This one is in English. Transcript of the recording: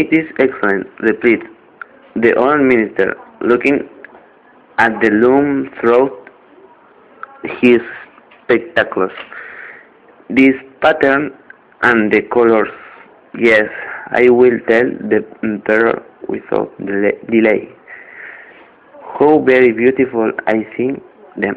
It is excellent, replied the old minister, looking at the loom through his spectacles. This pattern and the colors. Yes, I will tell the emperor without delay. How very beautiful I think them.